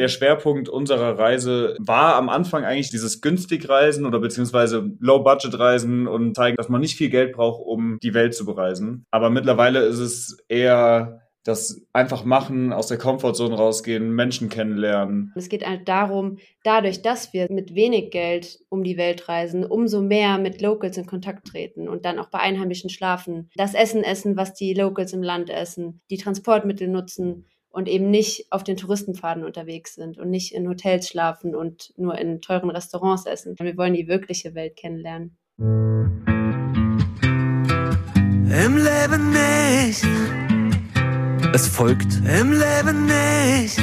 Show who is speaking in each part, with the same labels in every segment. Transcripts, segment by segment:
Speaker 1: Der Schwerpunkt unserer Reise war am Anfang eigentlich dieses Günstigreisen oder beziehungsweise Low-Budget-Reisen und zeigen, dass man nicht viel Geld braucht, um die Welt zu bereisen. Aber mittlerweile ist es eher das einfach machen, aus der Komfortzone rausgehen, Menschen kennenlernen.
Speaker 2: Es geht halt darum, dadurch, dass wir mit wenig Geld um die Welt reisen, umso mehr mit Locals in Kontakt treten und dann auch bei Einheimischen schlafen, das Essen essen, was die Locals im Land essen, die Transportmittel nutzen und eben nicht auf den Touristenpfaden unterwegs sind und nicht in Hotels schlafen und nur in teuren Restaurants essen. Wir wollen die wirkliche Welt kennenlernen.
Speaker 3: Im Leben nicht es folgt Im Leben nicht.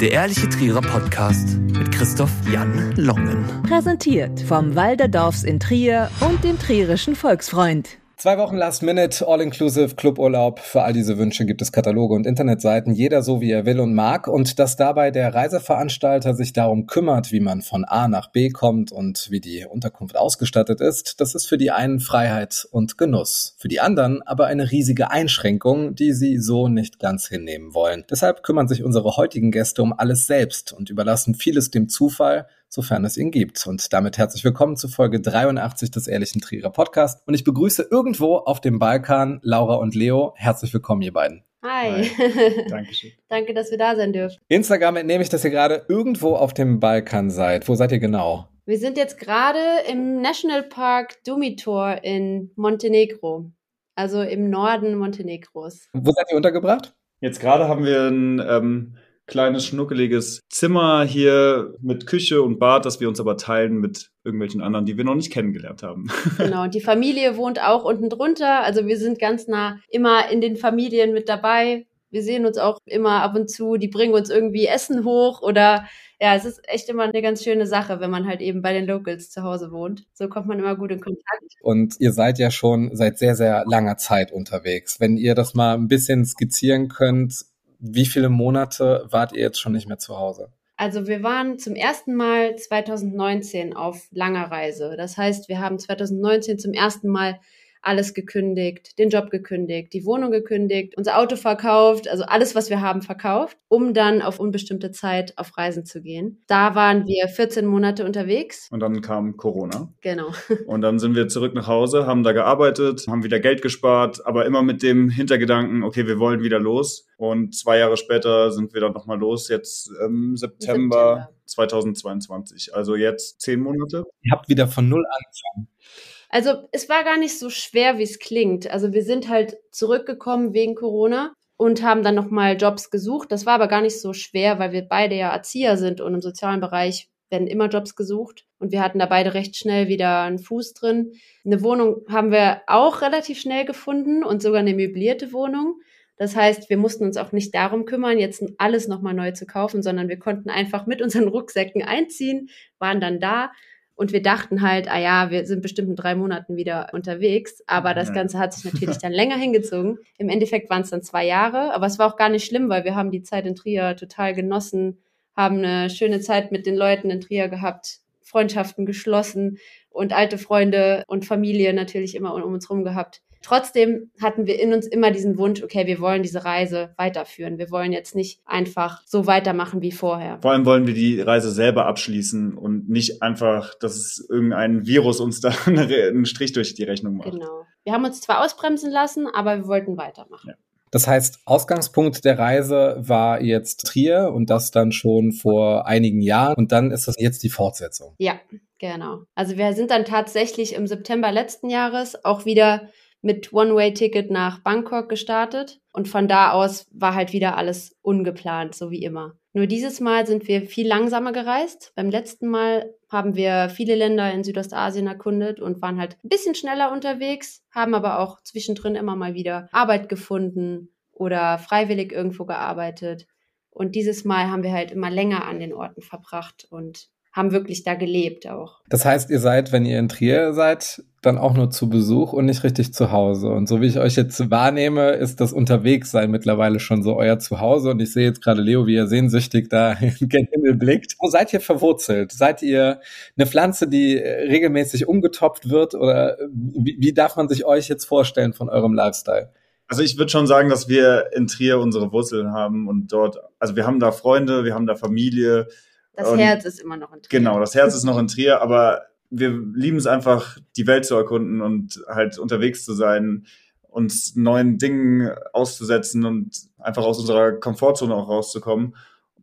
Speaker 3: Der ehrliche Trierer Podcast mit Christoph Jan Longen.
Speaker 4: Präsentiert vom Walderdorfs in Trier und dem Trierischen Volksfreund.
Speaker 5: Zwei Wochen Last Minute, All-Inclusive, Cluburlaub. Für all diese Wünsche gibt es Kataloge und Internetseiten, jeder so wie er will und mag. Und dass dabei der Reiseveranstalter sich darum kümmert, wie man von A nach B kommt und wie die Unterkunft ausgestattet ist, das ist für die einen Freiheit und Genuss. Für die anderen aber eine riesige Einschränkung, die sie so nicht ganz hinnehmen wollen. Deshalb kümmern sich unsere heutigen Gäste um alles selbst und überlassen vieles dem Zufall, sofern es ihn gibt. Und damit herzlich willkommen zu Folge 83 des Ehrlichen Trierer Podcast. Und ich begrüße irgendwo auf dem Balkan Laura und Leo. Herzlich willkommen, ihr beiden.
Speaker 2: Hi.
Speaker 1: Hi. Dankeschön.
Speaker 2: Danke, dass wir da sein dürfen.
Speaker 5: Instagram entnehme ich, dass ihr gerade irgendwo auf dem Balkan seid. Wo seid ihr genau?
Speaker 2: Wir sind jetzt gerade im Nationalpark Dumitor in Montenegro. Also im Norden Montenegros.
Speaker 5: Wo seid ihr untergebracht?
Speaker 1: Jetzt gerade haben wir ein ähm, kleines, schnuckeliges Zimmer hier mit Küche und Bad, das wir uns aber teilen mit irgendwelchen anderen, die wir noch nicht kennengelernt haben.
Speaker 2: Genau, und die Familie wohnt auch unten drunter. Also wir sind ganz nah immer in den Familien mit dabei. Wir sehen uns auch immer ab und zu, die bringen uns irgendwie Essen hoch oder ja, es ist echt immer eine ganz schöne Sache, wenn man halt eben bei den Locals zu Hause wohnt. So kommt man immer gut in Kontakt.
Speaker 5: Und ihr seid ja schon seit sehr, sehr langer Zeit unterwegs. Wenn ihr das mal ein bisschen skizzieren könnt, wie viele Monate wart ihr jetzt schon nicht mehr zu Hause?
Speaker 2: Also wir waren zum ersten Mal 2019 auf langer Reise. Das heißt, wir haben 2019 zum ersten Mal alles gekündigt, den Job gekündigt, die Wohnung gekündigt, unser Auto verkauft, also alles, was wir haben, verkauft, um dann auf unbestimmte Zeit auf Reisen zu gehen. Da waren wir 14 Monate unterwegs.
Speaker 1: Und dann kam Corona.
Speaker 2: Genau.
Speaker 1: Und dann sind wir zurück nach Hause, haben da gearbeitet, haben wieder Geld gespart, aber immer mit dem Hintergedanken, okay, wir wollen wieder los. Und zwei Jahre später sind wir dann nochmal los, jetzt im September, September 2022. Also jetzt zehn Monate.
Speaker 5: Ihr habt wieder von null angefangen.
Speaker 2: Also es war gar nicht so schwer, wie es klingt. Also wir sind halt zurückgekommen wegen Corona und haben dann nochmal Jobs gesucht. Das war aber gar nicht so schwer, weil wir beide ja Erzieher sind und im sozialen Bereich werden immer Jobs gesucht. Und wir hatten da beide recht schnell wieder einen Fuß drin. Eine Wohnung haben wir auch relativ schnell gefunden und sogar eine möblierte Wohnung. Das heißt, wir mussten uns auch nicht darum kümmern, jetzt alles nochmal neu zu kaufen, sondern wir konnten einfach mit unseren Rucksäcken einziehen, waren dann da und wir dachten halt, ah ja, wir sind bestimmt in drei Monaten wieder unterwegs. Aber das Ganze hat sich natürlich dann länger hingezogen. Im Endeffekt waren es dann zwei Jahre. Aber es war auch gar nicht schlimm, weil wir haben die Zeit in Trier total genossen, haben eine schöne Zeit mit den Leuten in Trier gehabt, Freundschaften geschlossen und alte Freunde und Familie natürlich immer um uns rum gehabt. Trotzdem hatten wir in uns immer diesen Wunsch, okay, wir wollen diese Reise weiterführen. Wir wollen jetzt nicht einfach so weitermachen wie vorher.
Speaker 1: Vor allem wollen wir die Reise selber abschließen und nicht einfach, dass irgendein Virus uns da einen Strich durch die Rechnung macht.
Speaker 2: Genau. Wir haben uns zwar ausbremsen lassen, aber wir wollten weitermachen. Ja.
Speaker 5: Das heißt, Ausgangspunkt der Reise war jetzt Trier und das dann schon vor einigen Jahren und dann ist das jetzt die Fortsetzung.
Speaker 2: Ja, genau. Also wir sind dann tatsächlich im September letzten Jahres auch wieder mit One-Way-Ticket nach Bangkok gestartet und von da aus war halt wieder alles ungeplant, so wie immer. Nur dieses Mal sind wir viel langsamer gereist. Beim letzten Mal haben wir viele Länder in Südostasien erkundet und waren halt ein bisschen schneller unterwegs, haben aber auch zwischendrin immer mal wieder Arbeit gefunden oder freiwillig irgendwo gearbeitet. Und dieses Mal haben wir halt immer länger an den Orten verbracht und haben wirklich da gelebt auch.
Speaker 5: Das heißt, ihr seid, wenn ihr in Trier seid, dann auch nur zu Besuch und nicht richtig zu Hause. Und so wie ich euch jetzt wahrnehme, ist das Unterwegssein mittlerweile schon so euer Zuhause. Und ich sehe jetzt gerade Leo, wie er sehnsüchtig da in den Himmel blickt. Wo seid ihr verwurzelt? Seid ihr eine Pflanze, die regelmäßig umgetopft wird? Oder wie, wie darf man sich euch jetzt vorstellen von eurem Lifestyle?
Speaker 1: Also ich würde schon sagen, dass wir in Trier unsere Wurzeln haben und dort, also wir haben da Freunde, wir haben da Familie.
Speaker 2: Das Herz ist immer noch in
Speaker 1: Trier. Genau, das Herz ist noch in Trier, aber wir lieben es einfach, die Welt zu erkunden und halt unterwegs zu sein, uns neuen Dingen auszusetzen und einfach aus unserer Komfortzone auch rauszukommen.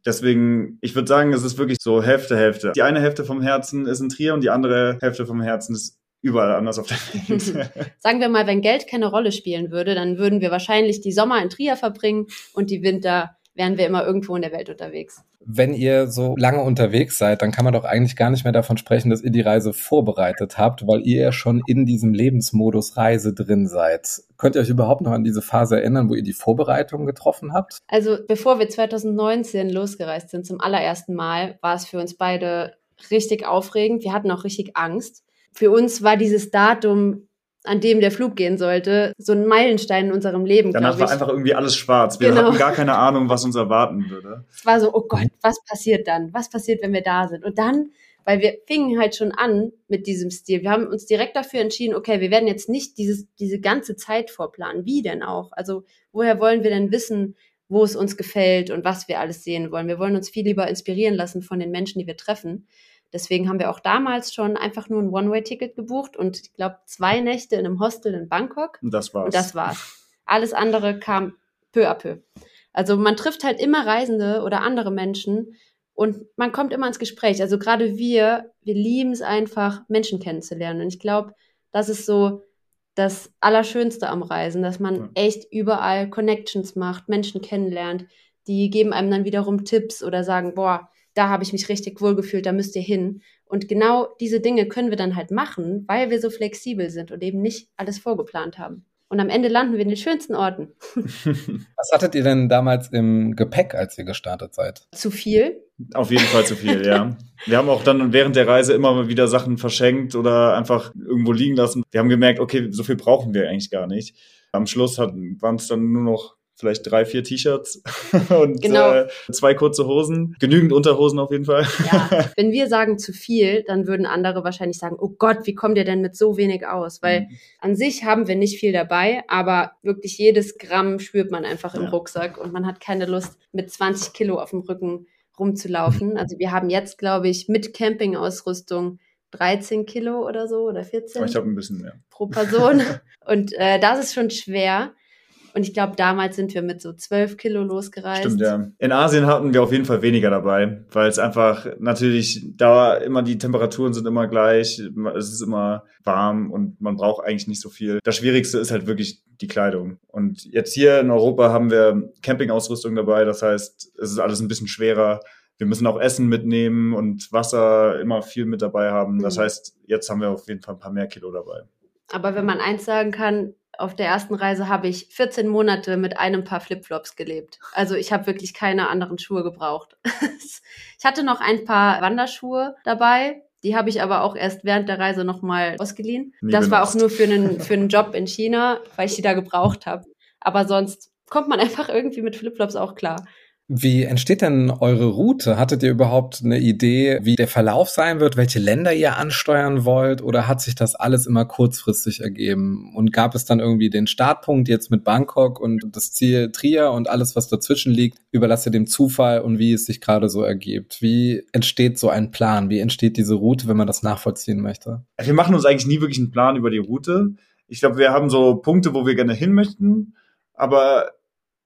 Speaker 1: Deswegen, ich würde sagen, es ist wirklich so Hälfte, Hälfte. Die eine Hälfte vom Herzen ist in Trier und die andere Hälfte vom Herzen ist überall anders auf der Welt.
Speaker 2: Sagen wir mal, wenn Geld keine Rolle spielen würde, dann würden wir wahrscheinlich die Sommer in Trier verbringen und die Winter wären wir immer irgendwo in der Welt unterwegs.
Speaker 5: Wenn ihr so lange unterwegs seid, dann kann man doch eigentlich gar nicht mehr davon sprechen, dass ihr die Reise vorbereitet habt, weil ihr ja schon in diesem Lebensmodus Reise drin seid. Könnt ihr euch überhaupt noch an diese Phase erinnern, wo ihr die Vorbereitung getroffen habt?
Speaker 2: Also bevor wir 2019 losgereist sind zum allerersten Mal, war es für uns beide richtig aufregend. Wir hatten auch richtig Angst. Für uns war dieses Datum an dem der Flug gehen sollte, so ein Meilenstein in unserem Leben.
Speaker 1: Danach war einfach irgendwie alles schwarz. Wir genau. hatten gar keine Ahnung, was uns erwarten würde.
Speaker 2: Es war so, oh Gott, was passiert dann? Was passiert, wenn wir da sind? Und dann, weil wir fingen halt schon an mit diesem Stil. Wir haben uns direkt dafür entschieden, okay, wir werden jetzt nicht dieses, diese ganze Zeit vorplanen. Wie denn auch? Also, woher wollen wir denn wissen, wo es uns gefällt und was wir alles sehen wollen? Wir wollen uns viel lieber inspirieren lassen von den Menschen, die wir treffen. Deswegen haben wir auch damals schon einfach nur ein One-Way-Ticket gebucht und ich glaube zwei Nächte in einem Hostel in Bangkok.
Speaker 1: Und das war's.
Speaker 2: Und das war's. Alles andere kam peu à peu. Also man trifft halt immer Reisende oder andere Menschen und man kommt immer ins Gespräch. Also gerade wir, wir lieben es einfach, Menschen kennenzulernen. Und ich glaube, das ist so das Allerschönste am Reisen, dass man echt überall Connections macht, Menschen kennenlernt. Die geben einem dann wiederum Tipps oder sagen, boah, da habe ich mich richtig wohl gefühlt, da müsst ihr hin. Und genau diese Dinge können wir dann halt machen, weil wir so flexibel sind und eben nicht alles vorgeplant haben. Und am Ende landen wir in den schönsten Orten.
Speaker 5: Was hattet ihr denn damals im Gepäck, als ihr gestartet seid?
Speaker 2: Zu viel.
Speaker 1: Auf jeden Fall zu viel, ja. Wir haben auch dann während der Reise immer mal wieder Sachen verschenkt oder einfach irgendwo liegen lassen. Wir haben gemerkt, okay, so viel brauchen wir eigentlich gar nicht. Am Schluss waren es dann nur noch vielleicht drei, vier T-Shirts und genau. äh, zwei kurze Hosen. Genügend Unterhosen auf jeden Fall.
Speaker 2: Ja, wenn wir sagen zu viel, dann würden andere wahrscheinlich sagen, oh Gott, wie kommt ihr denn mit so wenig aus? Weil mhm. an sich haben wir nicht viel dabei, aber wirklich jedes Gramm spürt man einfach im ja. Rucksack und man hat keine Lust, mit 20 Kilo auf dem Rücken rumzulaufen. Also wir haben jetzt, glaube ich, mit Campingausrüstung 13 Kilo oder so oder 14.
Speaker 1: ich habe ein bisschen mehr.
Speaker 2: Pro Person. Und äh, das ist schon schwer. Und ich glaube, damals sind wir mit so zwölf Kilo losgereist.
Speaker 1: Stimmt, ja. In Asien hatten wir auf jeden Fall weniger dabei, weil es einfach natürlich da immer die Temperaturen sind immer gleich, es ist immer warm und man braucht eigentlich nicht so viel. Das Schwierigste ist halt wirklich die Kleidung. Und jetzt hier in Europa haben wir Campingausrüstung dabei, das heißt, es ist alles ein bisschen schwerer. Wir müssen auch Essen mitnehmen und Wasser immer viel mit dabei haben. Das mhm. heißt, jetzt haben wir auf jeden Fall ein paar mehr Kilo dabei.
Speaker 2: Aber wenn man eins sagen kann, auf der ersten Reise habe ich 14 Monate mit einem Paar Flipflops gelebt. Also ich habe wirklich keine anderen Schuhe gebraucht. ich hatte noch ein paar Wanderschuhe dabei. Die habe ich aber auch erst während der Reise nochmal ausgeliehen. Nie das benutzt. war auch nur für einen, für einen Job in China, weil ich die da gebraucht habe. Aber sonst kommt man einfach irgendwie mit Flipflops auch klar.
Speaker 5: Wie entsteht denn eure Route? Hattet ihr überhaupt eine Idee, wie der Verlauf sein wird, welche Länder ihr ansteuern wollt oder hat sich das alles immer kurzfristig ergeben? Und gab es dann irgendwie den Startpunkt jetzt mit Bangkok und das Ziel Trier und alles, was dazwischen liegt, überlasst ihr dem Zufall und wie es sich gerade so ergibt? Wie entsteht so ein Plan? Wie entsteht diese Route, wenn man das nachvollziehen möchte?
Speaker 1: Wir machen uns eigentlich nie wirklich einen Plan über die Route. Ich glaube, wir haben so Punkte, wo wir gerne hin möchten, aber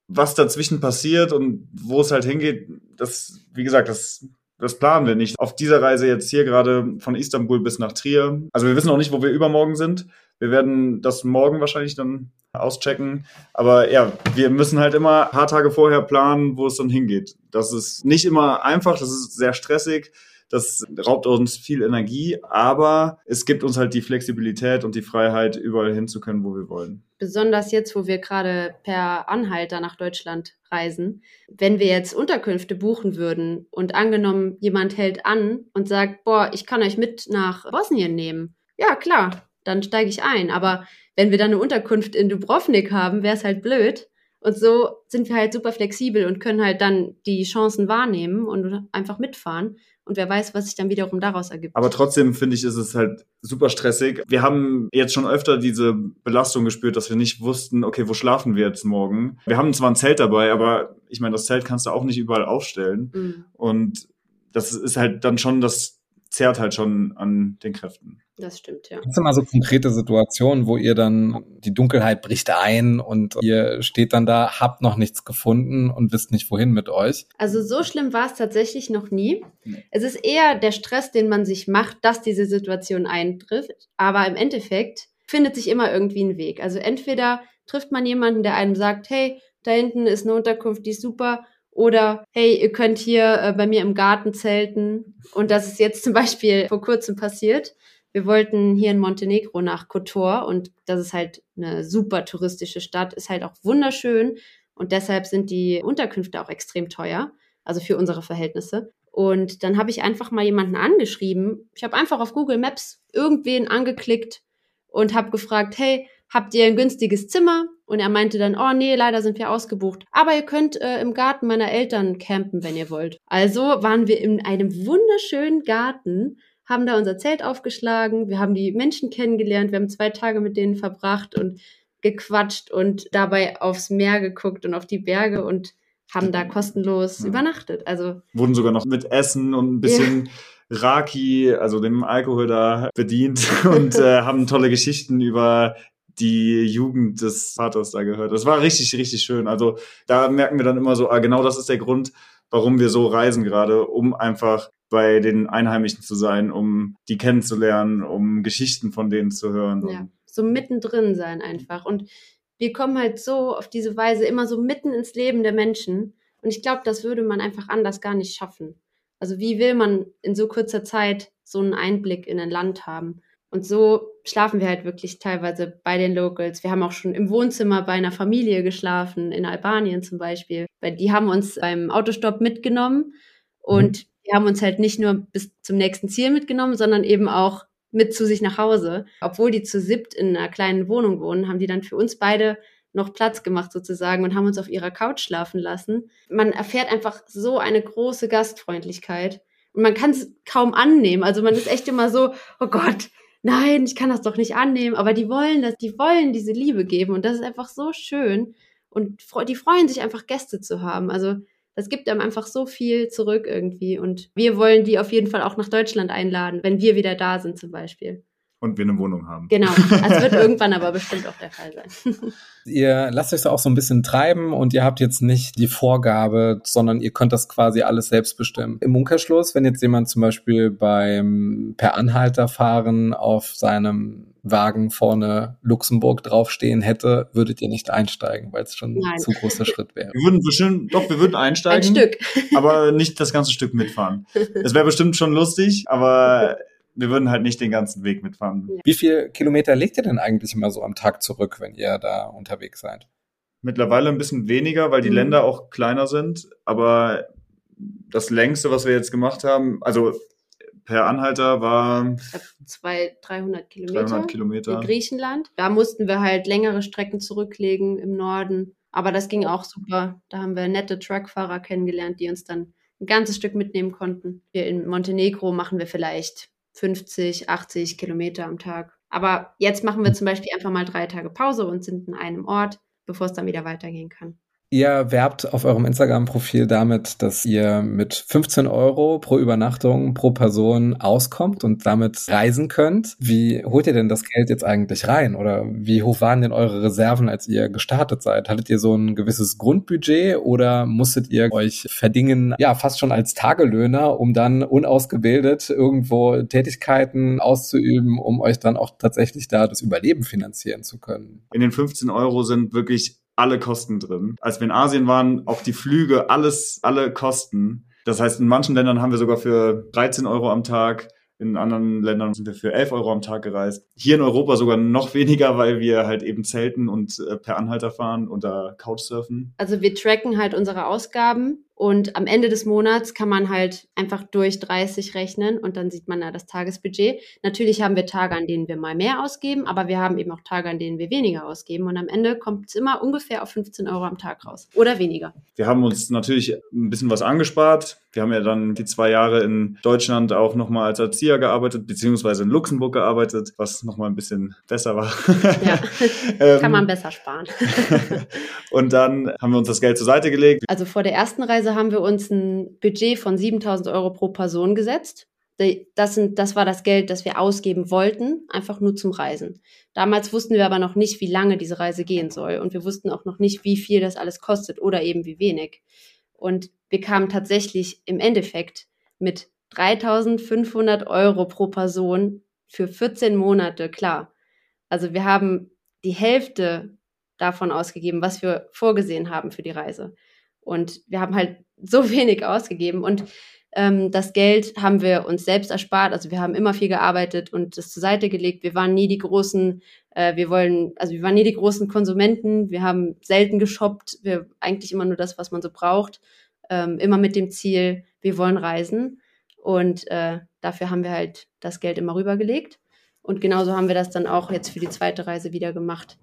Speaker 1: was dazwischen passiert und wo es halt hingeht, das, wie gesagt, das, das planen wir nicht. Auf dieser Reise jetzt hier gerade von Istanbul bis nach Trier. Also wir wissen auch nicht, wo wir übermorgen sind. Wir werden das morgen wahrscheinlich dann auschecken. Aber ja, wir müssen halt immer ein paar Tage vorher planen, wo es dann hingeht. Das ist nicht immer einfach, das ist sehr stressig. Das raubt uns viel Energie, aber es gibt uns halt die Flexibilität und die Freiheit, überall hin zu können, wo wir wollen.
Speaker 2: Besonders jetzt, wo wir gerade per Anhalter nach Deutschland reisen. Wenn wir jetzt Unterkünfte buchen würden und angenommen, jemand hält an und sagt, boah, ich kann euch mit nach Bosnien nehmen. Ja, klar, dann steige ich ein. Aber wenn wir dann eine Unterkunft in Dubrovnik haben, wäre es halt blöd Und so sind wir halt super flexibel und können halt dann die Chancen wahrnehmen und einfach mitfahren. Und wer weiß, was sich dann wiederum daraus ergibt.
Speaker 1: Aber trotzdem finde ich, ist es halt super stressig. Wir haben jetzt schon öfter diese Belastung gespürt, dass wir nicht wussten, okay, wo schlafen wir jetzt morgen? Wir haben zwar ein Zelt dabei, aber ich meine, das Zelt kannst du auch nicht überall aufstellen.
Speaker 2: Mhm.
Speaker 1: Und das ist halt dann schon, das zerrt halt schon an den Kräften.
Speaker 2: Das stimmt, ja.
Speaker 5: Gibt es mal so konkrete Situationen, wo ihr dann, die Dunkelheit bricht ein und ihr steht dann da, habt noch nichts gefunden und wisst nicht wohin mit euch?
Speaker 2: Also so schlimm war es tatsächlich noch nie.
Speaker 1: Nee.
Speaker 2: Es ist eher der Stress, den man sich macht, dass diese Situation eintrifft. Aber im Endeffekt findet sich immer irgendwie ein Weg. Also entweder trifft man jemanden, der einem sagt, hey, da hinten ist eine Unterkunft, die ist super. Oder hey, ihr könnt hier äh, bei mir im Garten zelten. Und das ist jetzt zum Beispiel vor kurzem passiert. Wir wollten hier in Montenegro nach Kotor und das ist halt eine super touristische Stadt, ist halt auch wunderschön und deshalb sind die Unterkünfte auch extrem teuer, also für unsere Verhältnisse. Und dann habe ich einfach mal jemanden angeschrieben. Ich habe einfach auf Google Maps irgendwen angeklickt und habe gefragt, hey, habt ihr ein günstiges Zimmer? Und er meinte dann, oh nee, leider sind wir ausgebucht. Aber ihr könnt äh, im Garten meiner Eltern campen, wenn ihr wollt. Also waren wir in einem wunderschönen Garten, haben da unser Zelt aufgeschlagen, wir haben die Menschen kennengelernt, wir haben zwei Tage mit denen verbracht und gequatscht und dabei aufs Meer geguckt und auf die Berge und haben da kostenlos
Speaker 1: Ja.
Speaker 2: übernachtet. Also
Speaker 1: Wurden sogar noch mit Essen und ein bisschen Raki, also dem Alkohol da bedient und äh, haben tolle Geschichten über die Jugend des Vaters da gehört. Das war richtig, richtig schön. Also da merken wir dann immer so, ah, genau das ist der Grund, warum wir so reisen gerade, um einfach bei den Einheimischen zu sein, um die kennenzulernen, um Geschichten von denen zu hören.
Speaker 2: Ja, so mittendrin sein einfach. Und wir kommen halt so auf diese Weise immer so mitten ins Leben der Menschen. Und ich glaube, das würde man einfach anders gar nicht schaffen. Also wie will man in so kurzer Zeit so einen Einblick in ein Land haben? Und so schlafen wir halt wirklich teilweise bei den Locals. Wir haben auch schon im Wohnzimmer bei einer Familie geschlafen, in Albanien zum Beispiel. Weil die haben uns beim Autostopp mitgenommen und die haben uns halt nicht nur bis zum nächsten Ziel mitgenommen, sondern eben auch mit zu sich nach Hause. Obwohl die zu siebt in einer kleinen Wohnung wohnen, haben die dann für uns beide noch Platz gemacht sozusagen und haben uns auf ihrer Couch schlafen lassen. Man erfährt einfach so eine große Gastfreundlichkeit und man kann es kaum annehmen. Also man ist echt immer so, oh Gott, nein, ich kann das doch nicht annehmen. Aber die wollen das, die wollen diese Liebe geben und das ist einfach so schön und die freuen sich einfach Gäste zu haben. Also das gibt einem einfach so viel zurück irgendwie und wir wollen die auf jeden Fall auch nach Deutschland einladen, wenn wir wieder da sind zum Beispiel.
Speaker 1: Und wir eine Wohnung haben.
Speaker 2: Genau, das wird irgendwann aber bestimmt auch der Fall sein.
Speaker 5: Ihr lasst euch da auch so ein bisschen treiben und ihr habt jetzt nicht die Vorgabe, sondern ihr könnt das quasi alles selbst bestimmen. Im Umkehrschluss, wenn jetzt jemand zum Beispiel beim per Anhalter fahren auf seinem Wagen vorne Luxemburg draufstehen hätte, würdet ihr nicht einsteigen, weil es schon ein
Speaker 2: Nein.
Speaker 5: zu großer Schritt wäre.
Speaker 1: Wir würden bestimmt, doch, wir würden einsteigen.
Speaker 2: Ein Stück.
Speaker 1: aber nicht das ganze Stück mitfahren. Es wäre bestimmt schon lustig, aber wir würden halt nicht den ganzen Weg mitfahren.
Speaker 5: Wie viel Kilometer legt ihr denn eigentlich immer so am Tag zurück, wenn ihr da unterwegs seid?
Speaker 1: Mittlerweile ein bisschen weniger, weil die
Speaker 2: Mhm.
Speaker 1: Länder auch kleiner sind, aber das längste, was wir jetzt gemacht haben, also per Anhalter war
Speaker 2: zwei, 300 Kilometer.
Speaker 1: 300 Kilometer.
Speaker 2: In Griechenland. Da mussten wir halt längere Strecken zurücklegen im Norden. Aber das ging auch super. Da haben wir nette Truckfahrer kennengelernt, die uns dann ein ganzes Stück mitnehmen konnten. Hier in Montenegro machen wir vielleicht 50, 80 Kilometer am Tag. Aber jetzt machen wir zum Beispiel einfach mal drei Tage Pause und sind in einem Ort, bevor es dann wieder weitergehen kann.
Speaker 5: Ihr werbt auf eurem Instagram-Profil damit, dass ihr mit 15 Euro pro Übernachtung pro Person auskommt und damit reisen könnt. Wie holt ihr denn das Geld jetzt eigentlich rein? Oder wie hoch waren denn eure Reserven, als ihr gestartet seid? Hattet ihr so ein gewisses Grundbudget oder musstet ihr euch verdingen, ja, fast schon als Tagelöhner, um dann unausgebildet irgendwo Tätigkeiten auszuüben, um euch dann auch tatsächlich da das Überleben finanzieren zu können?
Speaker 1: In den 15 Euro sind wirklich alle Kosten drin. Als wir in Asien waren, auch die Flüge, alles, alle Kosten. Das heißt, in manchen Ländern haben wir sogar für 13 Euro am Tag, in anderen Ländern sind wir für 11 Euro am Tag gereist. Hier in Europa sogar noch weniger, weil wir halt eben zelten und äh, per Anhalter fahren da Couchsurfen.
Speaker 2: Also wir tracken halt unsere Ausgaben Und am Ende des Monats kann man halt einfach durch 30 rechnen und dann sieht man da das Tagesbudget. Natürlich haben wir Tage, an denen wir mal mehr ausgeben, aber wir haben eben auch Tage, an denen wir weniger ausgeben. Und am Ende kommt es immer ungefähr auf 15 Euro am Tag raus oder weniger.
Speaker 1: Wir haben uns natürlich ein bisschen was angespart. Wir haben ja dann die zwei Jahre in Deutschland auch nochmal als Erzieher gearbeitet, beziehungsweise in Luxemburg gearbeitet, was nochmal ein bisschen besser war.
Speaker 2: Ja,
Speaker 1: Ähm,
Speaker 2: kann man besser sparen.
Speaker 1: Und dann haben wir uns das Geld zur Seite gelegt.
Speaker 2: Also vor der ersten Reise haben wir uns ein Budget von 7000 Euro pro Person gesetzt. Das, sind, das war das Geld, das wir ausgeben wollten, einfach nur zum Reisen. Damals wussten wir aber noch nicht, wie lange diese Reise gehen soll. Und wir wussten auch noch nicht, wie viel das alles kostet oder eben wie wenig. Und wir kamen tatsächlich im Endeffekt mit 3500 Euro pro Person für 14 Monate klar. Also wir haben die Hälfte davon ausgegeben, was wir vorgesehen haben für die Reise. Und wir haben halt so wenig ausgegeben und ähm, das Geld haben wir uns selbst erspart. Also wir haben immer viel gearbeitet und das zur Seite gelegt. Wir waren nie die großen, äh, wir wollen, also wir waren nie die großen Konsumenten. Wir haben selten geshoppt. Wir eigentlich immer nur das, was man so braucht. Ähm, immer mit dem Ziel, wir wollen reisen. Und äh, dafür haben wir halt das Geld immer rübergelegt. Und genauso haben wir das dann auch jetzt für die zweite Reise wieder gemacht.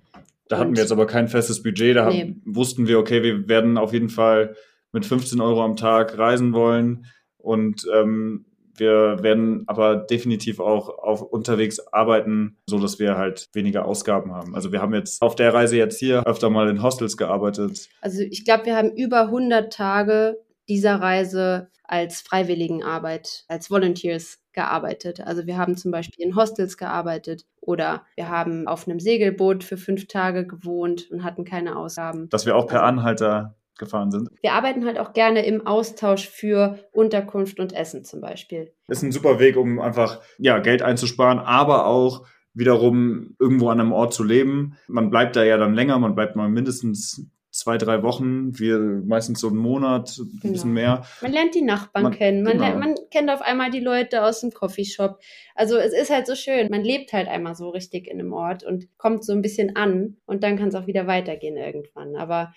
Speaker 1: Da hatten
Speaker 2: Und-
Speaker 1: wir jetzt aber kein festes Budget. Da
Speaker 2: Nee.
Speaker 1: haben, wussten wir, okay, wir werden auf jeden Fall mit 15 Euro am Tag reisen wollen. Und ähm, wir werden aber definitiv auch auf unterwegs arbeiten, so dass wir halt weniger Ausgaben haben. Also wir haben jetzt auf der Reise jetzt hier öfter mal in Hostels gearbeitet.
Speaker 2: Also ich glaube, wir haben über 100 Tage dieser Reise als Freiwilligenarbeit, als Volunteers gearbeitet. Also wir haben zum Beispiel in Hostels gearbeitet oder wir haben auf einem Segelboot für fünf Tage gewohnt und hatten keine Ausgaben.
Speaker 1: dass wir auch per Anhalter gefahren sind.
Speaker 2: Wir arbeiten halt auch gerne im Austausch für Unterkunft und Essen zum Beispiel.
Speaker 1: Ist ein super Weg, um einfach ja, Geld einzusparen, aber auch wiederum irgendwo an einem Ort zu leben. Man bleibt da ja dann länger, man bleibt mal mindestens zwei, drei Wochen, wir meistens so einen Monat, ein
Speaker 2: Genau.
Speaker 1: bisschen mehr.
Speaker 2: Man lernt die Nachbarn
Speaker 1: Man-
Speaker 2: kennen, man,
Speaker 1: genau.
Speaker 2: lernt, man kennt auf einmal die Leute aus dem Coffeeshop. Also es ist halt so schön. Man lebt halt einmal so richtig in einem Ort und kommt so ein bisschen an und dann kann es auch wieder weitergehen irgendwann. Aber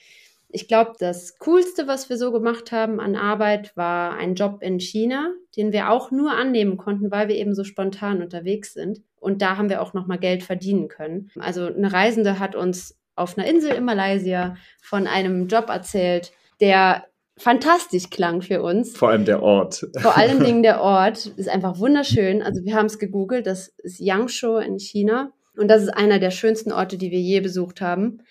Speaker 2: ich glaube, das Coolste, was wir so gemacht haben an Arbeit, war ein Job in China, den wir auch nur annehmen konnten, weil wir eben so spontan unterwegs sind. Und da haben wir auch nochmal Geld verdienen können. Also eine Reisende hat uns auf einer Insel in Malaysia von einem Job erzählt, der fantastisch klang für uns.
Speaker 1: Vor allem der Ort.
Speaker 2: Vor allen Dingen der Ort ist einfach wunderschön. Also wir haben es gegoogelt, das ist Yangshuo in China und das ist einer der schönsten Orte, die wir je besucht haben.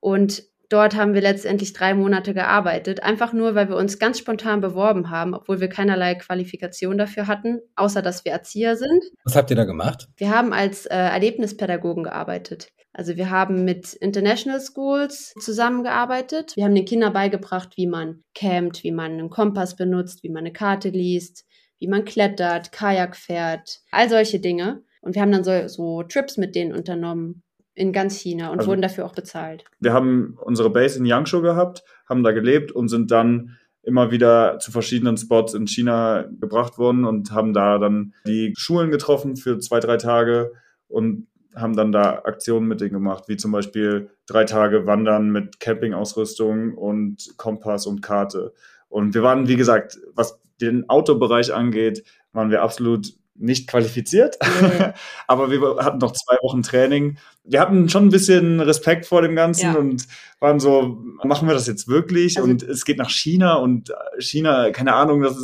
Speaker 2: Und dort haben wir letztendlich drei Monate gearbeitet, einfach nur, weil wir uns ganz spontan beworben haben, obwohl wir keinerlei Qualifikation dafür hatten, außer dass wir Erzieher sind.
Speaker 5: Was habt ihr da gemacht?
Speaker 2: Wir haben als äh, Erlebnispädagogen gearbeitet. Also wir haben mit International Schools zusammengearbeitet. Wir haben den Kindern beigebracht, wie man campt, wie man einen Kompass benutzt, wie man eine Karte liest, wie man klettert, Kajak fährt, all solche Dinge. Und wir haben dann so, so Trips mit denen unternommen in ganz China und
Speaker 1: Also-
Speaker 2: wurden dafür auch bezahlt.
Speaker 1: Wir haben unsere Base in Yangshuo gehabt, haben da gelebt und sind dann immer wieder zu verschiedenen Spots in China gebracht worden und haben da dann die Schulen getroffen für zwei, drei Tage und haben dann da Aktionen mit denen gemacht, wie zum Beispiel drei Tage Wandern mit Campingausrüstung und Kompass und Karte. Und wir waren, wie gesagt, was den Autobereich angeht, waren wir absolut nicht qualifiziert.
Speaker 2: Nee.
Speaker 1: Aber wir hatten noch zwei Wochen Training. Wir hatten schon ein bisschen Respekt vor dem Ganzen
Speaker 2: Ja.
Speaker 1: und waren so, machen wir das jetzt wirklich?
Speaker 2: Also-
Speaker 1: und es geht nach China und China, keine Ahnung, das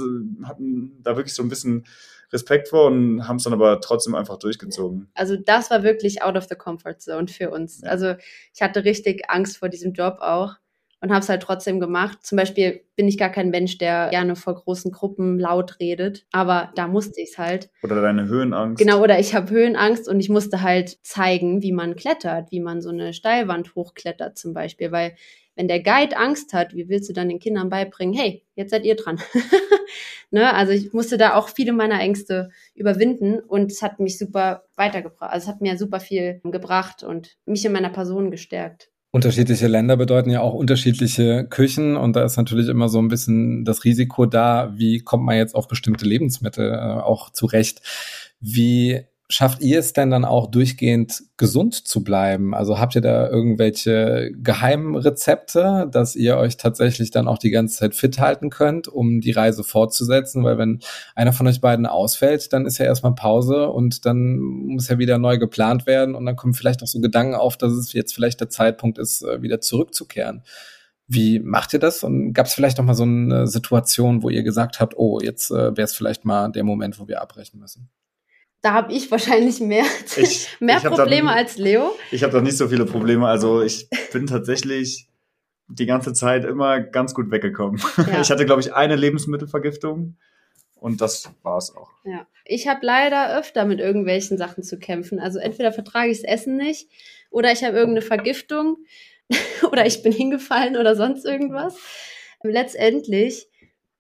Speaker 1: hatten da wirklich so ein bisschen Respekt vor und haben es dann aber trotzdem einfach durchgezogen.
Speaker 2: Also das war wirklich out of the comfort zone für uns.
Speaker 1: Ja.
Speaker 2: Also ich hatte richtig Angst vor diesem Job auch und habe es halt trotzdem gemacht. Zum Beispiel bin ich gar kein Mensch, der gerne vor großen Gruppen laut redet, aber da musste ich es halt.
Speaker 1: Oder deine Höhenangst.
Speaker 2: Genau, oder ich habe Höhenangst und ich musste halt zeigen, wie man klettert, wie man so eine Steilwand hochklettert zum Beispiel, weil wenn der Guide Angst hat, wie willst du dann den Kindern beibringen, hey, jetzt seid ihr dran. ne? Also ich musste da auch viele meiner Ängste überwinden und es hat mich super weitergebracht. Also es hat mir super viel gebracht und mich in meiner Person gestärkt.
Speaker 5: Unterschiedliche Länder bedeuten ja auch unterschiedliche Küchen und da ist natürlich immer so ein bisschen das Risiko da, wie kommt man jetzt auf bestimmte Lebensmittel äh, auch zurecht. Wie schafft ihr es denn dann auch durchgehend gesund zu bleiben? Also habt ihr da irgendwelche geheimen Rezepte, dass ihr euch tatsächlich dann auch die ganze Zeit fit halten könnt, um die Reise fortzusetzen? Weil wenn einer von euch beiden ausfällt, dann ist ja erstmal Pause und dann muss ja wieder neu geplant werden und dann kommen vielleicht auch so Gedanken auf, dass es jetzt vielleicht der Zeitpunkt ist, äh, wieder zurückzukehren. Wie macht ihr das? Und gab es vielleicht noch mal so eine Situation, wo ihr gesagt habt, oh, jetzt äh, wäre es vielleicht mal der Moment, wo wir abbrechen müssen?
Speaker 2: Da habe ich wahrscheinlich mehr, ich, mehr ich Probleme
Speaker 1: da,
Speaker 2: als Leo.
Speaker 1: Ich habe doch nicht so viele Probleme. Also ich bin tatsächlich die ganze Zeit immer ganz gut weggekommen. Ja. Ich hatte, glaube ich, eine Lebensmittelvergiftung und das war es auch.
Speaker 2: Ja, ich habe leider öfter mit irgendwelchen Sachen zu kämpfen. Also entweder vertrage ich das Essen nicht oder ich habe irgendeine Vergiftung oder ich bin hingefallen oder sonst irgendwas. Letztendlich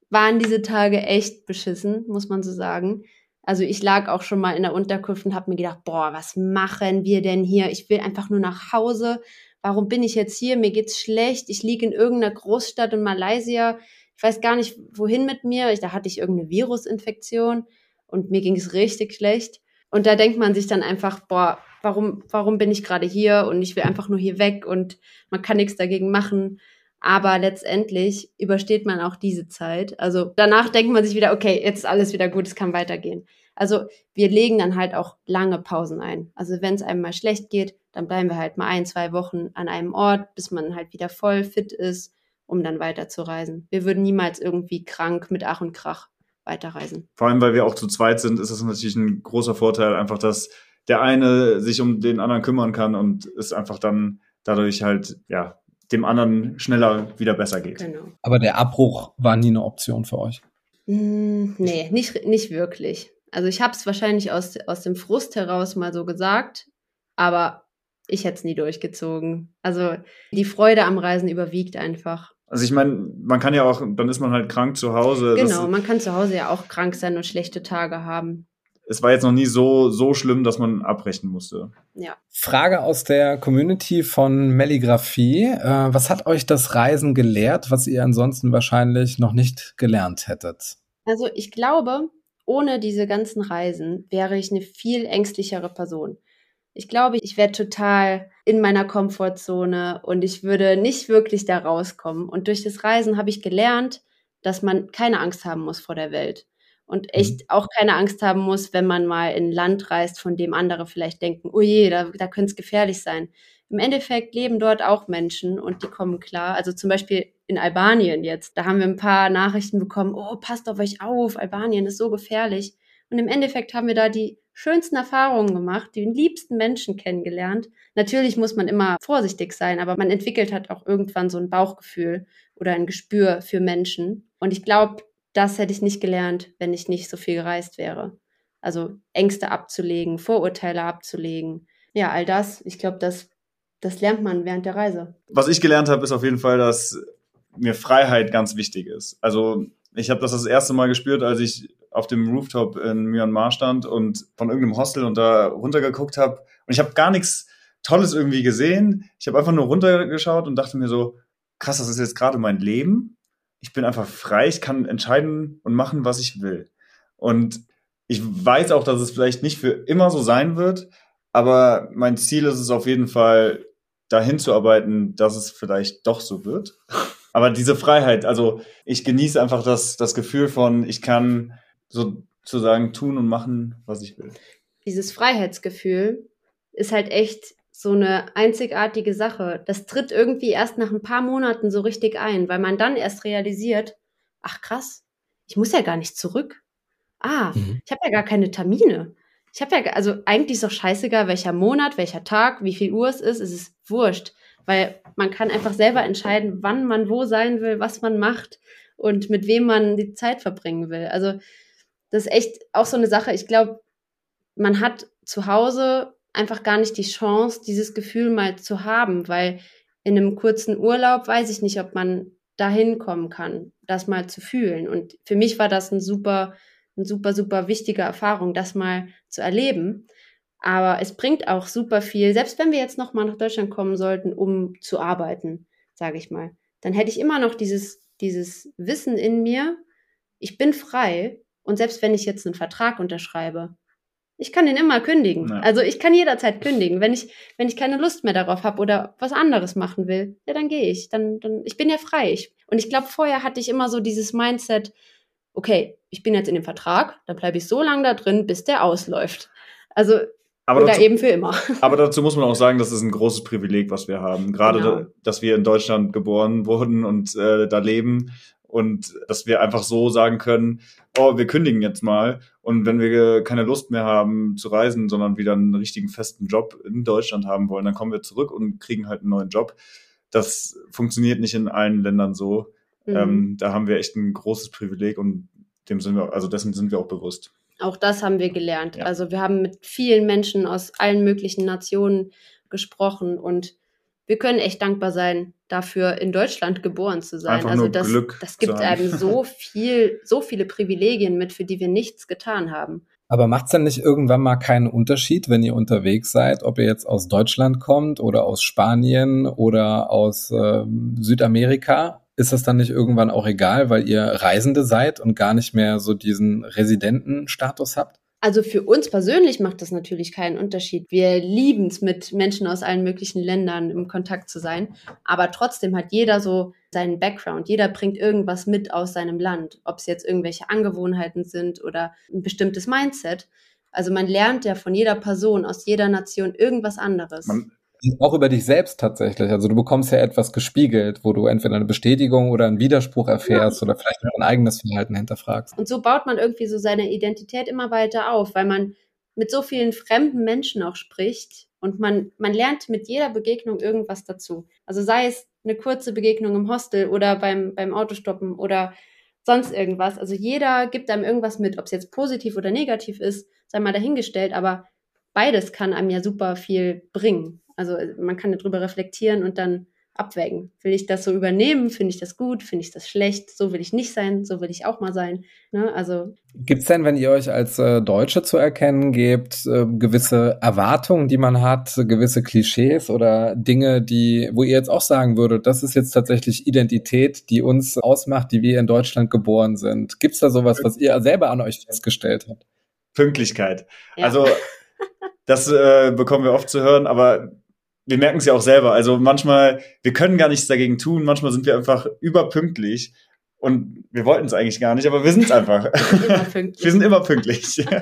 Speaker 2: waren diese Tage echt beschissen, muss man so sagen. Also ich lag auch schon mal in der Unterkunft und habe mir gedacht, boah, was machen wir denn hier? Ich will einfach nur nach Hause. Warum bin ich jetzt hier? Mir geht's schlecht. Ich liege in irgendeiner Großstadt in Malaysia. Ich weiß gar nicht, wohin mit mir. Ich, da hatte ich irgendeine Virusinfektion und mir ging es richtig schlecht. Und da denkt man sich dann einfach, boah, warum, warum bin ich gerade hier und ich will einfach nur hier weg und man kann nichts dagegen machen. Aber letztendlich übersteht man auch diese Zeit. Also danach denkt man sich wieder, okay, jetzt ist alles wieder gut, es kann weitergehen. Also wir legen dann halt auch lange Pausen ein. Also wenn es einem mal schlecht geht, dann bleiben wir halt mal ein, zwei Wochen an einem Ort, bis man halt wieder voll fit ist, um dann weiterzureisen. Wir würden niemals irgendwie krank mit Ach und Krach weiterreisen.
Speaker 1: Vor allem, weil wir auch zu zweit sind, ist das natürlich ein großer Vorteil, einfach, dass der eine sich um den anderen kümmern kann und es einfach dann dadurch halt, ja, dem anderen schneller wieder besser geht. Genau.
Speaker 5: Aber der Abbruch war nie eine Option für euch?
Speaker 2: Mm, nee, nicht, nicht wirklich. Also ich habe es wahrscheinlich aus, aus dem Frust heraus mal so gesagt, aber ich hätte es nie durchgezogen. Also die Freude am Reisen überwiegt einfach.
Speaker 1: Also ich meine, man kann ja auch, dann ist man halt krank zu Hause.
Speaker 2: Genau, man kann zu Hause ja auch krank sein und schlechte Tage haben
Speaker 1: es war jetzt noch nie so, so schlimm, dass man abbrechen musste.
Speaker 2: Ja.
Speaker 5: Frage aus der Community von Melligraphie. Äh, was hat euch das Reisen gelehrt, was ihr ansonsten wahrscheinlich noch nicht gelernt hättet?
Speaker 2: Also ich glaube, ohne diese ganzen Reisen wäre ich eine viel ängstlichere Person. Ich glaube, ich wäre total in meiner Komfortzone und ich würde nicht wirklich da rauskommen. Und durch das Reisen habe ich gelernt, dass man keine Angst haben muss vor der Welt und echt mhm. auch keine Angst haben muss, wenn man mal in ein Land reist, von dem andere vielleicht denken, oh je, da, da könnte es gefährlich sein. Im Endeffekt leben dort auch Menschen und die kommen klar. Also zum Beispiel in Albanien jetzt, da haben wir ein paar Nachrichten bekommen, oh, passt auf euch auf, Albanien ist so gefährlich. Und im Endeffekt haben wir da die schönsten Erfahrungen gemacht, die liebsten Menschen kennengelernt. Natürlich muss man immer vorsichtig sein, aber man entwickelt halt auch irgendwann so ein Bauchgefühl oder ein Gespür für Menschen. Und ich glaube, das hätte ich nicht gelernt, wenn ich nicht so viel gereist wäre. Also Ängste abzulegen, Vorurteile abzulegen. Ja, all das, ich glaube, das, das lernt man während der Reise.
Speaker 1: Was ich gelernt habe, ist auf jeden Fall, dass mir Freiheit ganz wichtig ist. Also ich habe das das erste Mal gespürt, als ich auf dem Rooftop in Myanmar stand und von irgendeinem Hostel und da runtergeguckt habe. Und ich habe gar nichts Tolles irgendwie gesehen. Ich habe einfach nur runtergeschaut und dachte mir so, krass, das ist jetzt gerade mein Leben ich bin einfach frei, ich kann entscheiden und machen, was ich will. Und ich weiß auch, dass es vielleicht nicht für immer so sein wird, aber mein Ziel ist es auf jeden Fall, dahin zu arbeiten, dass es vielleicht doch so wird. Aber diese Freiheit, also ich genieße einfach das, das Gefühl von, ich kann sozusagen tun und machen, was ich will.
Speaker 2: Dieses Freiheitsgefühl ist halt echt so eine einzigartige Sache. Das tritt irgendwie erst nach ein paar Monaten so richtig ein, weil man dann erst realisiert, ach krass, ich muss ja gar nicht zurück. Ah, mhm. ich habe ja gar keine Termine. Ich habe ja, also eigentlich ist doch scheißegal, welcher Monat, welcher Tag, wie viel Uhr es ist, es ist wurscht, weil man kann einfach selber entscheiden, wann man wo sein will, was man macht und mit wem man die Zeit verbringen will. Also das ist echt auch so eine Sache. Ich glaube, man hat zu Hause einfach gar nicht die Chance, dieses Gefühl mal zu haben, weil in einem kurzen Urlaub weiß ich nicht, ob man dahin kommen kann, das mal zu fühlen. Und für mich war das ein super, ein super, super wichtige Erfahrung, das mal zu erleben. Aber es bringt auch super viel, selbst wenn wir jetzt nochmal nach Deutschland kommen sollten, um zu arbeiten, sage ich mal, dann hätte ich immer noch dieses, dieses Wissen in mir, ich bin frei und selbst wenn ich jetzt einen Vertrag unterschreibe, Ich kann den immer kündigen.
Speaker 1: Ja.
Speaker 2: Also ich kann jederzeit kündigen. Wenn ich, wenn ich keine Lust mehr darauf habe oder was anderes machen will, ja, dann gehe ich. Dann, dann, ich bin ja frei. Ich, und ich glaube, vorher hatte ich immer so dieses Mindset, okay, ich bin jetzt in dem Vertrag, dann bleibe ich so lange da drin, bis der ausläuft. Also,
Speaker 1: Aber
Speaker 2: oder
Speaker 1: dazu,
Speaker 2: eben für immer.
Speaker 1: aber dazu muss man auch sagen, das ist ein großes Privileg, was wir haben. Gerade,
Speaker 2: Genau.
Speaker 1: da, dass wir in Deutschland geboren wurden und äh, da leben und dass wir einfach so sagen können, oh, wir kündigen jetzt mal und wenn wir keine Lust mehr haben zu reisen, sondern wieder einen richtigen festen Job in Deutschland haben wollen, dann kommen wir zurück und kriegen halt einen neuen Job. Das funktioniert nicht in allen Ländern so.
Speaker 2: Mhm.
Speaker 1: Ähm, da haben wir echt ein großes Privileg und dem sind wir, also dessen sind wir auch bewusst.
Speaker 2: Auch das haben wir gelernt.
Speaker 1: Ja.
Speaker 2: Also wir haben mit vielen Menschen aus allen möglichen Nationen gesprochen und wir können echt dankbar sein, dafür in Deutschland geboren zu sein.
Speaker 1: Einfach
Speaker 2: also
Speaker 1: nur
Speaker 2: das,
Speaker 1: Glück
Speaker 2: das gibt
Speaker 1: haben.
Speaker 2: einem so viel, so viele Privilegien mit, für die wir nichts getan haben.
Speaker 5: Aber macht es dann nicht irgendwann mal keinen Unterschied, wenn ihr unterwegs seid, ob ihr jetzt aus Deutschland kommt oder aus Spanien oder aus ähm, Südamerika? Ist das dann nicht irgendwann auch egal, weil ihr Reisende seid und gar nicht mehr so diesen Residentenstatus habt?
Speaker 2: Also für uns persönlich macht das natürlich keinen Unterschied. Wir lieben es, mit Menschen aus allen möglichen Ländern im Kontakt zu sein. Aber trotzdem hat jeder so seinen Background. Jeder bringt irgendwas mit aus seinem Land. Ob es jetzt irgendwelche Angewohnheiten sind oder ein bestimmtes Mindset. Also man lernt ja von jeder Person aus jeder Nation irgendwas anderes.
Speaker 1: Man,
Speaker 5: Auch über dich selbst tatsächlich. Also du bekommst ja etwas gespiegelt, wo du entweder eine Bestätigung oder einen Widerspruch erfährst oder vielleicht auch dein eigenes Verhalten hinterfragst.
Speaker 2: Und so baut man irgendwie so seine Identität immer weiter auf, weil man mit so vielen fremden Menschen auch spricht und man, man lernt mit jeder Begegnung irgendwas dazu. Also sei es eine kurze Begegnung im Hostel oder beim, beim Autostoppen oder sonst irgendwas. Also jeder gibt einem irgendwas mit, ob es jetzt positiv oder negativ ist, sei mal dahingestellt, aber beides kann einem ja super viel bringen. Also man kann darüber reflektieren und dann abwägen. Will ich das so übernehmen? Finde ich das gut? Finde ich das schlecht? So will ich nicht sein, so will ich auch mal sein. Ne? Also
Speaker 5: Gibt's denn, wenn ihr euch als äh, Deutsche zu erkennen gebt, äh, gewisse Erwartungen, die man hat, gewisse Klischees oder Dinge, die, wo ihr jetzt auch sagen würdet, das ist jetzt tatsächlich Identität, die uns ausmacht, die wir in Deutschland geboren sind? Gibt's da sowas, was ihr selber an euch festgestellt habt?
Speaker 1: Pünktlichkeit.
Speaker 2: ja.
Speaker 1: Also das äh, bekommen wir oft zu hören, aber wir merken es ja auch selber. Also manchmal, wir können gar nichts dagegen tun, manchmal sind wir einfach überpünktlich und wir wollten es eigentlich gar nicht, aber wir sind es einfach. wir sind immer pünktlich.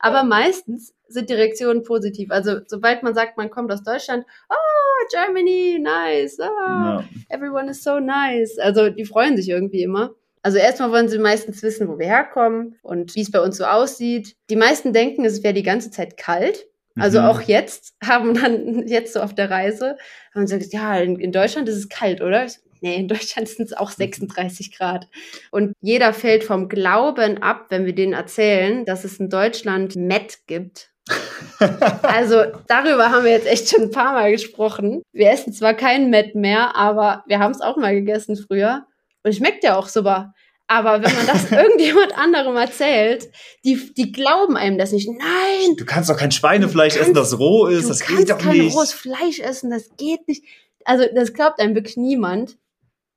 Speaker 2: Aber meistens sind die Reaktionen positiv. Also sobald man sagt, man kommt aus Deutschland, oh, Germany, nice,
Speaker 1: ja.
Speaker 2: everyone is so nice. Also die freuen sich irgendwie immer. Also erstmal wollen sie meistens wissen, wo wir herkommen und wie es bei uns so aussieht. Die meisten denken, es wäre die ganze Zeit kalt. Also
Speaker 1: Mhm.
Speaker 2: auch jetzt haben dann jetzt so auf der Reise haben sie gesagt, ja, in, in Deutschland ist es kalt, oder? Ich, nee, in Deutschland sind es auch 36 Grad. Und jeder fällt vom Glauben ab, wenn wir denen erzählen, dass es in Deutschland Met gibt. Also darüber haben wir jetzt echt schon ein paar Mal gesprochen. Wir essen zwar kein Met mehr, aber wir haben es auch mal gegessen früher. Und schmeckt ja auch super. Aber wenn man das irgendjemand anderem erzählt, die, die glauben einem das nicht. Nein,
Speaker 1: Du kannst doch kein Schweinefleisch
Speaker 2: Du
Speaker 1: essen,
Speaker 2: kannst-
Speaker 1: das roh ist.
Speaker 2: du
Speaker 1: das geht
Speaker 2: kannst
Speaker 1: doch
Speaker 2: kein
Speaker 1: nicht.
Speaker 2: rohes Fleisch essen, das geht nicht. Also das glaubt einem wirklich niemand.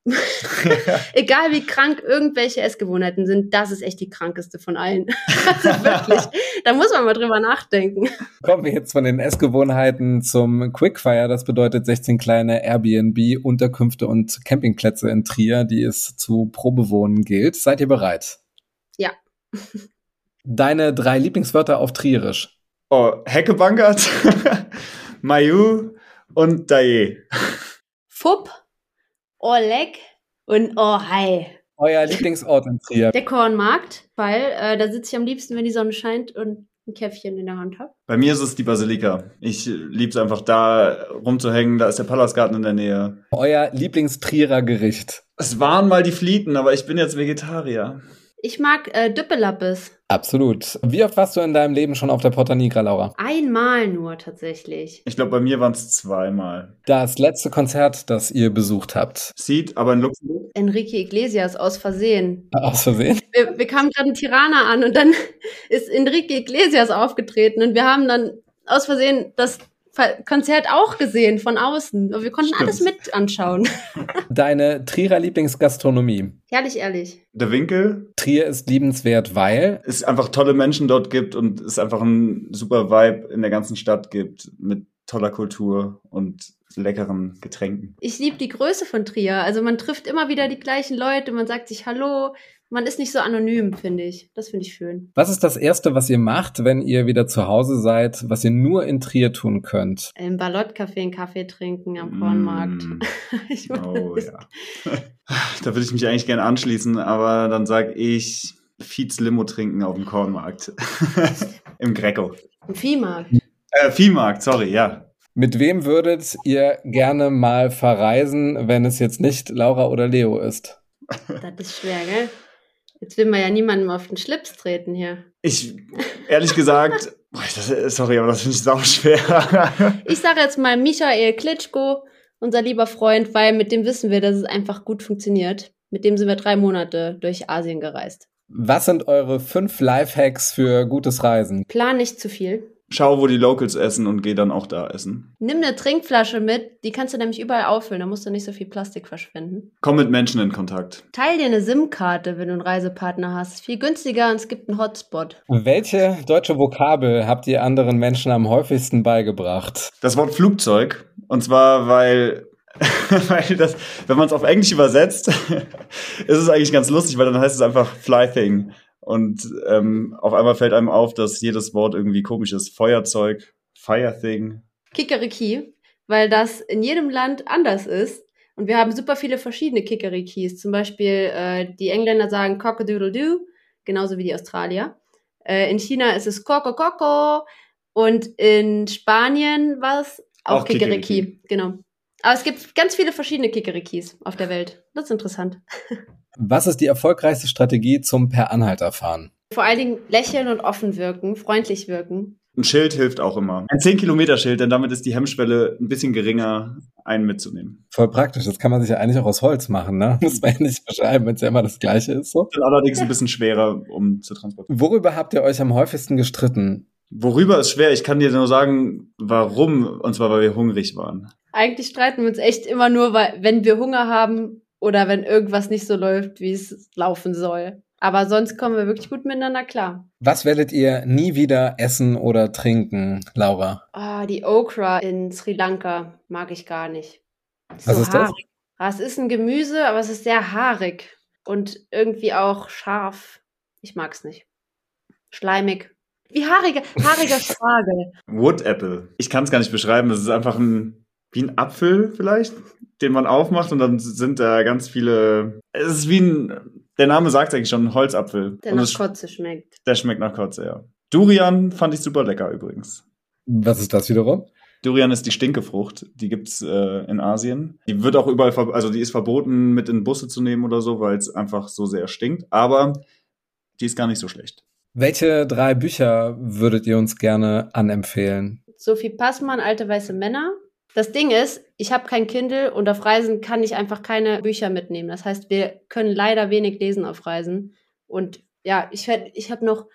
Speaker 2: Egal wie krank irgendwelche Essgewohnheiten sind, das ist echt die krankeste von allen. also wirklich, da muss man mal drüber nachdenken.
Speaker 5: Kommen wir jetzt von den Essgewohnheiten zum Quickfire. Das bedeutet 16 kleine Airbnb-Unterkünfte und Campingplätze in Trier, die es zu Probewohnen gilt. Seid ihr bereit?
Speaker 2: Ja.
Speaker 5: Deine drei Lieblingswörter auf Trierisch.
Speaker 1: oh, Heckebankert, Mayu und Dae.
Speaker 2: Fupp, Und Oh Hi.
Speaker 5: Euer Lieblingsort in Trier.
Speaker 2: Der Kornmarkt, weil äh, da sitze ich am liebsten, wenn die Sonne scheint und ein Käffchen in der Hand habe.
Speaker 1: Bei mir ist es die Basilika. Ich liebe es einfach da rumzuhängen. Da ist der Palastgarten in der Nähe.
Speaker 5: Euer Lieblingstrierer Gericht.
Speaker 1: Es waren mal die Flieten, aber ich bin jetzt Vegetarier.
Speaker 2: Ich mag äh, Düppelappes.
Speaker 5: Absolut. Wie oft warst du in deinem Leben schon auf der Porta Nigra, Laura?
Speaker 2: Einmal nur tatsächlich.
Speaker 1: Ich glaube, bei mir waren es zweimal.
Speaker 5: Das letzte Konzert, das ihr besucht habt.
Speaker 1: Seed, aber in Luxemburg.
Speaker 2: Enrique Iglesias aus Versehen.
Speaker 5: Aus Versehen?
Speaker 2: Wir, wir kamen gerade in Tirana an und dann ist Enrique Iglesias aufgetreten und wir haben dann aus Versehen das Konzert auch gesehen von außen. Wir konnten
Speaker 1: Stimmt.
Speaker 2: alles mit anschauen.
Speaker 5: Deine Trierer Lieblingsgastronomie.
Speaker 2: Herrlich ehrlich.
Speaker 1: Der Winkel
Speaker 5: Trier ist liebenswert, weil
Speaker 1: es einfach tolle Menschen dort gibt und es einfach ein super Vibe in der ganzen Stadt gibt mit toller Kultur und leckeren Getränken.
Speaker 2: Ich liebe die Größe von Trier. Also man trifft immer wieder die gleichen Leute, man sagt sich Hallo. Man ist nicht so anonym, finde ich. Das finde ich schön.
Speaker 5: was ist das Erste, was ihr macht, wenn ihr wieder zu Hause seid, was ihr nur in Trier tun könnt?
Speaker 2: Im Ballott-Café einen Kaffee trinken am Kornmarkt.
Speaker 1: Mm.
Speaker 2: Ich
Speaker 1: Oh ja. Da würde ich mich eigentlich gerne anschließen, aber dann sage ich Fietz Limo trinken auf dem Kornmarkt. Im Greco.
Speaker 2: Im Viehmarkt.
Speaker 1: Äh, Viehmarkt, sorry, ja.
Speaker 5: Mit wem würdet ihr gerne mal verreisen, wenn es jetzt nicht Laura oder Leo ist?
Speaker 2: Das ist schwer, gell? Jetzt will man ja niemandem auf den Schlips treten hier.
Speaker 1: Ich, ehrlich gesagt, sorry, aber das finde ich sau schwer.
Speaker 2: Ich sage jetzt mal Michael Klitschko, unser lieber Freund, weil mit dem wissen wir, dass es einfach gut funktioniert. Mit dem sind wir drei Monate durch Asien gereist.
Speaker 5: Was sind eure fünf Lifehacks für gutes Reisen?
Speaker 2: Plan nicht zu viel.
Speaker 1: Schau, wo die Locals essen und geh dann auch da essen.
Speaker 2: Nimm eine Trinkflasche mit, die kannst du nämlich überall auffüllen, da musst du nicht so viel Plastik verschwenden.
Speaker 1: Komm mit Menschen in Kontakt.
Speaker 2: Teil dir eine SIM-Karte, wenn du einen Reisepartner hast. Viel günstiger und es gibt einen Hotspot.
Speaker 5: Welche deutsche Vokabel habt ihr anderen Menschen am häufigsten beigebracht?
Speaker 1: Das Wort Flugzeug. Und zwar, weil, weil das, wenn man es auf Englisch übersetzt, ist es eigentlich ganz lustig, weil dann heißt es einfach Fly Thing. Und ähm, auf einmal fällt einem auf, dass jedes Wort irgendwie komisch ist. Feuerzeug, Fire Thing.
Speaker 2: Kikeriki, weil das in jedem Land anders ist. Und wir haben super viele verschiedene Kikerikis. Zum Beispiel, äh, die Engländer sagen Cockadoodle-Doo, genauso wie die Australier. Äh, in China ist es Coco Coco und in Spanien war es auch,
Speaker 1: Auch
Speaker 2: Kikeriki.
Speaker 1: Kikeriki.
Speaker 2: Genau. Aber es gibt ganz viele verschiedene Kikerikis auf der Welt. Das ist interessant.
Speaker 5: Was ist die erfolgreichste Strategie zum Per-Anhalter-Fahren?
Speaker 2: Vor allen Dingen lächeln und offen wirken, freundlich wirken.
Speaker 1: Ein Schild hilft auch immer. Ein 10-Kilometer-Schild, denn damit ist die Hemmschwelle ein bisschen geringer, einen mitzunehmen.
Speaker 5: Voll praktisch, das kann man sich ja eigentlich auch aus Holz machen, ne? Muss man ja nicht beschreiben, wenn es ja immer das Gleiche ist. So.
Speaker 1: Allerdings ein bisschen schwerer, um zu transportieren.
Speaker 5: Worüber habt ihr euch am häufigsten gestritten?
Speaker 1: Worüber ist schwer? Ich kann dir nur sagen, warum. Und zwar, weil wir hungrig waren.
Speaker 2: Eigentlich streiten wir uns echt immer nur, weil, wenn wir Hunger haben oder wenn irgendwas nicht so läuft, wie es laufen soll. Aber sonst kommen wir wirklich gut miteinander klar.
Speaker 5: Was werdet ihr nie wieder essen oder trinken, Laura?
Speaker 2: Ah, die Okra in Sri Lanka mag ich gar nicht.
Speaker 5: Was ist das?
Speaker 2: haarig. Ah, es ist ein Gemüse, aber es ist sehr haarig und irgendwie auch scharf. Ich mag's nicht. Schleimig. Wie haarige, haariger Spargel.
Speaker 1: Wood Apple. Ich kann es gar nicht beschreiben. Es ist einfach ein, wie ein Apfel vielleicht, den man aufmacht und dann sind da ganz viele. Es ist wie ein, der Name sagt eigentlich schon, ein Holzapfel.
Speaker 2: Der
Speaker 1: und
Speaker 2: nach
Speaker 1: es,
Speaker 2: Kotze schmeckt.
Speaker 1: der schmeckt nach Kotze, ja. Durian fand ich super lecker übrigens.
Speaker 5: Was ist das wiederum?
Speaker 1: Durian ist die Stinkefrucht, die gibt's äh, in Asien. Die wird auch überall, ver also die ist verboten, mit in Busse zu nehmen oder so, weil es einfach so sehr stinkt. Aber die ist gar nicht so schlecht.
Speaker 5: Welche drei Bücher würdet ihr uns gerne anempfehlen?
Speaker 2: Sophie Passmann, Alte weiße Männer. Das Ding ist, ich habe kein Kindle und auf Reisen kann ich einfach keine Bücher mitnehmen. Das heißt, wir können leider wenig lesen auf Reisen. Und ja, ich, ich habe noch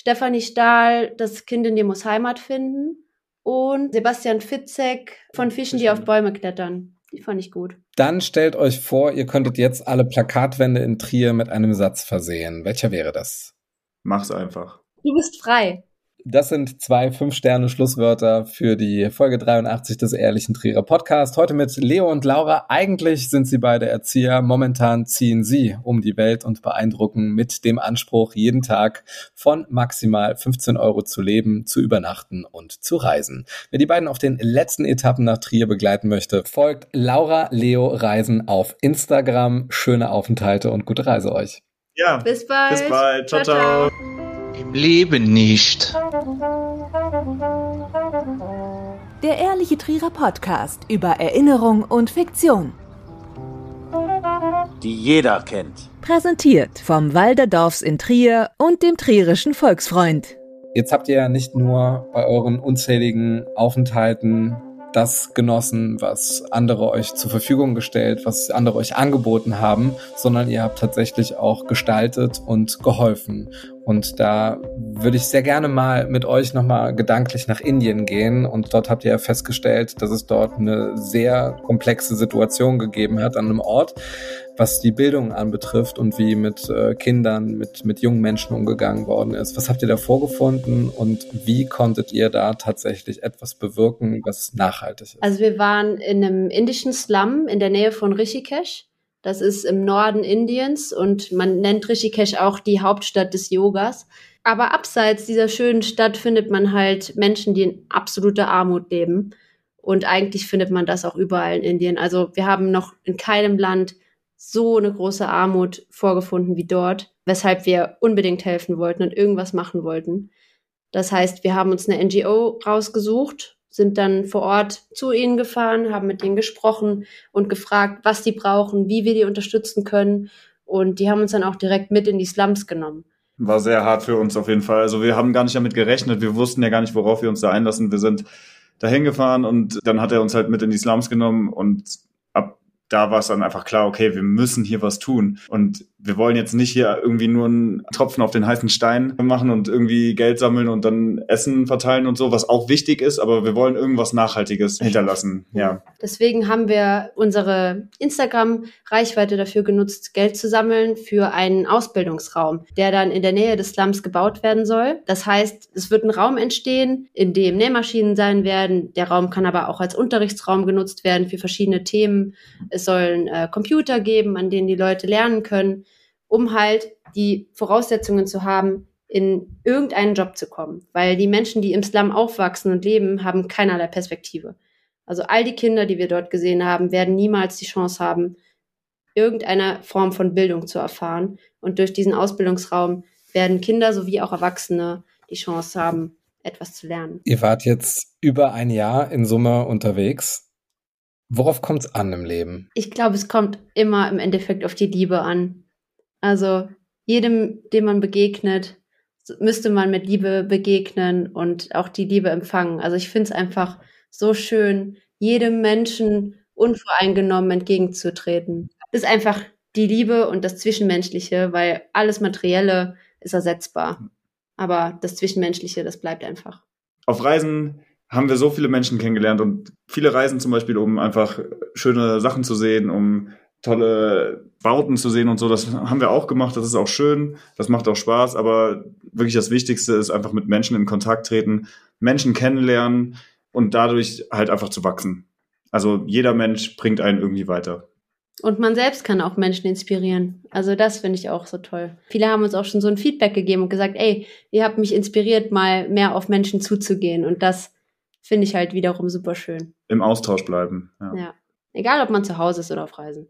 Speaker 2: Stefanie Stahl, Das Kind in dir muss Heimat finden. Und Sebastian Fitzek von Fischen, die auf Bäume klettern. Die fand ich gut.
Speaker 5: Dann stellt euch vor, ihr könntet jetzt alle Plakatwände in Trier mit einem Satz versehen. Welcher wäre das?
Speaker 1: Mach's einfach.
Speaker 2: Du bist frei.
Speaker 5: Das sind zwei Fünf-Sterne-Schlusswörter für die Folge 83 des Ehrlichen Trierer Podcast. Heute mit Leo und Laura. Eigentlich sind sie beide Erzieher. Momentan ziehen sie um die Welt und beeindrucken mit dem Anspruch, jeden Tag von maximal 15 Euro zu leben, zu übernachten und zu reisen. Wer die beiden auf den letzten Etappen nach Trier begleiten möchte, folgt Laura Leo Reisen auf Instagram. Schöne Aufenthalte und gute Reise euch.
Speaker 1: Ja,
Speaker 2: Bis bald.
Speaker 1: bis bald. ciao. ciao.
Speaker 6: Im Leben nicht.
Speaker 4: Der Ehrliche Trierer Podcast über Erinnerung und Fiktion.
Speaker 7: die jeder kennt.
Speaker 4: Präsentiert vom Walderdorfs in Trier und dem Trierischen Volksfreund.
Speaker 5: Jetzt habt ihr ja nicht nur bei euren unzähligen Aufenthalten das genossen, was andere euch zur Verfügung gestellt, was andere euch angeboten haben, sondern ihr habt tatsächlich auch gestaltet und geholfen. Und da würde ich sehr gerne mal mit euch nochmal gedanklich nach Indien gehen. Und dort habt ihr ja festgestellt, dass es dort eine sehr komplexe Situation gegeben hat an einem Ort, was die Bildung anbetrifft und wie mit äh, Kindern, mit, mit jungen Menschen umgegangen worden ist. Was habt ihr da vorgefunden und wie konntet ihr da tatsächlich etwas bewirken, was nachhaltig ist?
Speaker 2: Also wir waren in einem indischen Slum in der Nähe von Rishikesh. Das ist im Norden Indiens und man nennt Rishikesh auch die Hauptstadt des Yogas. Aber abseits dieser schönen Stadt findet man halt Menschen, die in absoluter Armut leben. Und eigentlich findet man das auch überall in Indien. Also wir haben noch in keinem Land so eine große Armut vorgefunden wie dort, weshalb wir unbedingt helfen wollten und irgendwas machen wollten. Das heißt, wir haben uns eine NGO rausgesucht, sind dann vor Ort zu ihnen gefahren, haben mit ihnen gesprochen und gefragt, was die brauchen, wie wir die unterstützen können. Und die haben uns dann auch direkt mit in die Slums genommen.
Speaker 1: War sehr hart für uns auf jeden Fall. Also wir haben gar nicht damit gerechnet. Wir wussten ja gar nicht, worauf wir uns da einlassen. Wir sind dahin gefahren und dann hat er uns halt mit in die Slums genommen und da war es dann einfach klar, okay, wir müssen hier was tun. Und wir wollen jetzt nicht hier irgendwie nur einen Tropfen auf den heißen Stein machen und irgendwie Geld sammeln und dann Essen verteilen und so, was auch wichtig ist, aber wir wollen irgendwas Nachhaltiges hinterlassen. Ja.
Speaker 2: Deswegen haben wir unsere Instagram-Reichweite dafür genutzt, Geld zu sammeln für einen Ausbildungsraum, der dann in der Nähe des Slums gebaut werden soll. Das heißt, es wird ein Raum entstehen, in dem Nähmaschinen sein werden. Der Raum kann aber auch als Unterrichtsraum genutzt werden für verschiedene Themen. Es sollen äh, Computer geben, an denen die Leute lernen können um halt die Voraussetzungen zu haben, in irgendeinen Job zu kommen. Weil die Menschen, die im Slum aufwachsen und leben, haben keinerlei Perspektive. Also all die Kinder, die wir dort gesehen haben, werden niemals die Chance haben, irgendeine Form von Bildung zu erfahren. Und durch diesen Ausbildungsraum werden Kinder sowie auch Erwachsene die Chance haben, etwas zu lernen.
Speaker 5: Ihr wart jetzt über ein Jahr in Summe unterwegs. Worauf kommt es an im Leben?
Speaker 2: Ich glaube, es kommt immer im Endeffekt auf die Liebe an. Also jedem, dem man begegnet, müsste man mit Liebe begegnen und auch die Liebe empfangen. Also ich finde es einfach so schön, jedem Menschen unvoreingenommen entgegenzutreten. Das ist einfach die Liebe und das Zwischenmenschliche, weil alles Materielle ist ersetzbar. Aber das Zwischenmenschliche, das bleibt einfach.
Speaker 1: Auf Reisen haben wir so viele Menschen kennengelernt und viele Reisen zum Beispiel, um einfach schöne Sachen zu sehen, um tolle Bauten zu sehen und so, das haben wir auch gemacht, das ist auch schön, das macht auch Spaß, aber wirklich das Wichtigste ist einfach mit Menschen in Kontakt treten, Menschen kennenlernen und dadurch halt einfach zu wachsen. Also jeder Mensch bringt einen irgendwie weiter.
Speaker 2: Und man selbst kann auch Menschen inspirieren. Also das finde ich auch so toll. Viele haben uns auch schon so ein Feedback gegeben und gesagt, ey, ihr habt mich inspiriert, mal mehr auf Menschen zuzugehen. Und das finde ich halt wiederum super schön.
Speaker 1: Im Austausch bleiben.
Speaker 2: Ja. ja. Egal, ob man zu Hause ist oder auf Reisen.